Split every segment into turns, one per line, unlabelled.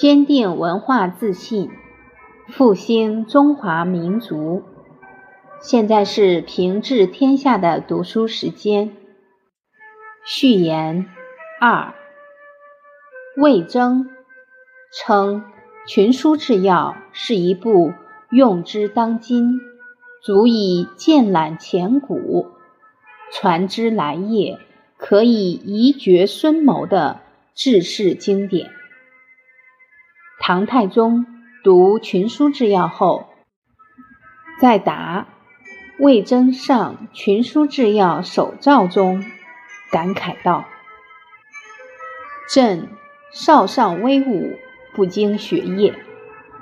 坚定文化自信，复兴中华民族。现在是平治天下的读书时间。序言二：魏征称《群书治要》是一部用之当今、足以鉴览前古、传之来业、可以遗绝孙谋的治世经典。唐太宗读《群书治要》后，在答魏征上《群书治要》手诏中，感慨道：“朕少上威武，不经学业，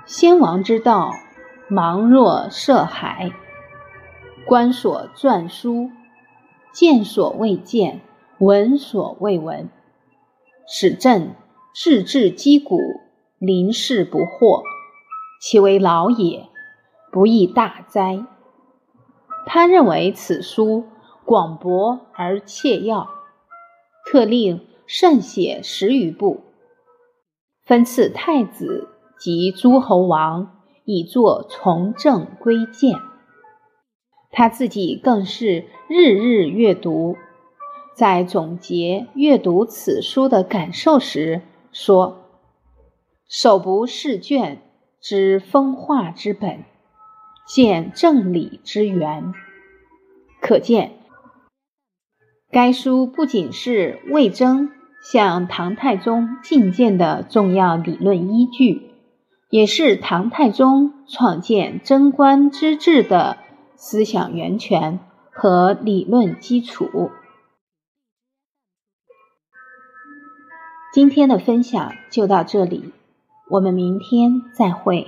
先王之道，茫若涉海；观所撰书，见所未见，闻所未闻，使朕志志击鼓。”临事不惑，其为老也，不亦大哉？他认为此书广博而切要，特令慎写十余部，分赐太子及诸侯王，以作从政规谏。他自己更是日日阅读，在总结阅读此书的感受时说。手不释卷，知风化之本，见正理之源。可见，该书不仅是魏征向唐太宗进谏的重要理论依据，也是唐太宗创建贞观之治的思想源泉和理论基础。今天的分享就到这里。我们明天再会。